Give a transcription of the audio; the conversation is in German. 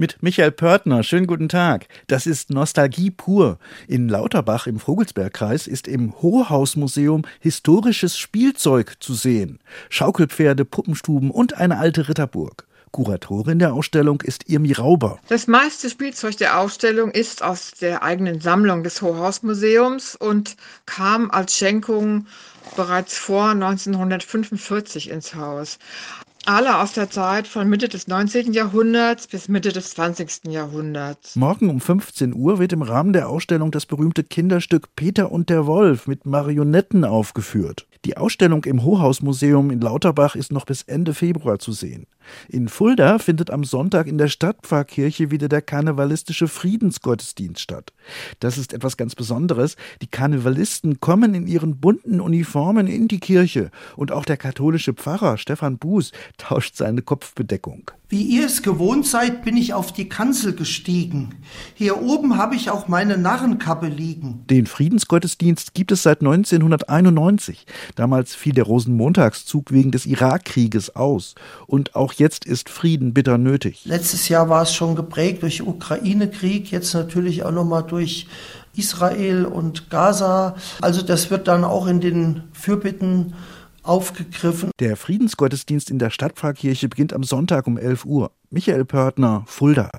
Mit Michael Pörtner, schönen guten Tag. Das ist Nostalgie pur. In Lauterbach im Vogelsbergkreis ist im Hochhausmuseum historisches Spielzeug zu sehen. Schaukelpferde, Puppenstuben und eine alte Ritterburg. Kuratorin der Ausstellung ist Irmi Rauber. Das meiste Spielzeug der Ausstellung ist aus der eigenen Sammlung des Hochhausmuseums und kam als Schenkung bereits vor 1945 ins Haus alle aus der Zeit von Mitte des 19. Jahrhunderts bis Mitte des 20. Jahrhunderts. Morgen um 15 Uhr wird im Rahmen der Ausstellung das berühmte Kinderstück Peter und der Wolf mit Marionetten aufgeführt. Die Ausstellung im Hochhausmuseum in Lauterbach ist noch bis Ende Februar zu sehen. In Fulda findet am Sonntag in der Stadtpfarrkirche wieder der karnevalistische Friedensgottesdienst statt. Das ist etwas ganz Besonderes. Die Karnevalisten kommen in ihren bunten Uniformen in die Kirche und auch der katholische Pfarrer Stefan Buß tauscht seine Kopfbedeckung. Wie ihr es gewohnt seid, bin ich auf die Kanzel gestiegen. Hier oben habe ich auch meine Narrenkappe liegen. Den Friedensgottesdienst gibt es seit 1991. Damals fiel der Rosenmontagszug wegen des Irakkrieges aus. Und auch jetzt ist Frieden bitter nötig. Letztes Jahr war es schon geprägt durch Ukraine-Krieg, jetzt natürlich auch nochmal durch Israel und Gaza. Also das wird dann auch in den Fürbitten aufgegriffen. Der Friedensgottesdienst in der Stadtpfarrkirche beginnt am Sonntag um 11 Uhr. Michael Pörtner, Fulda.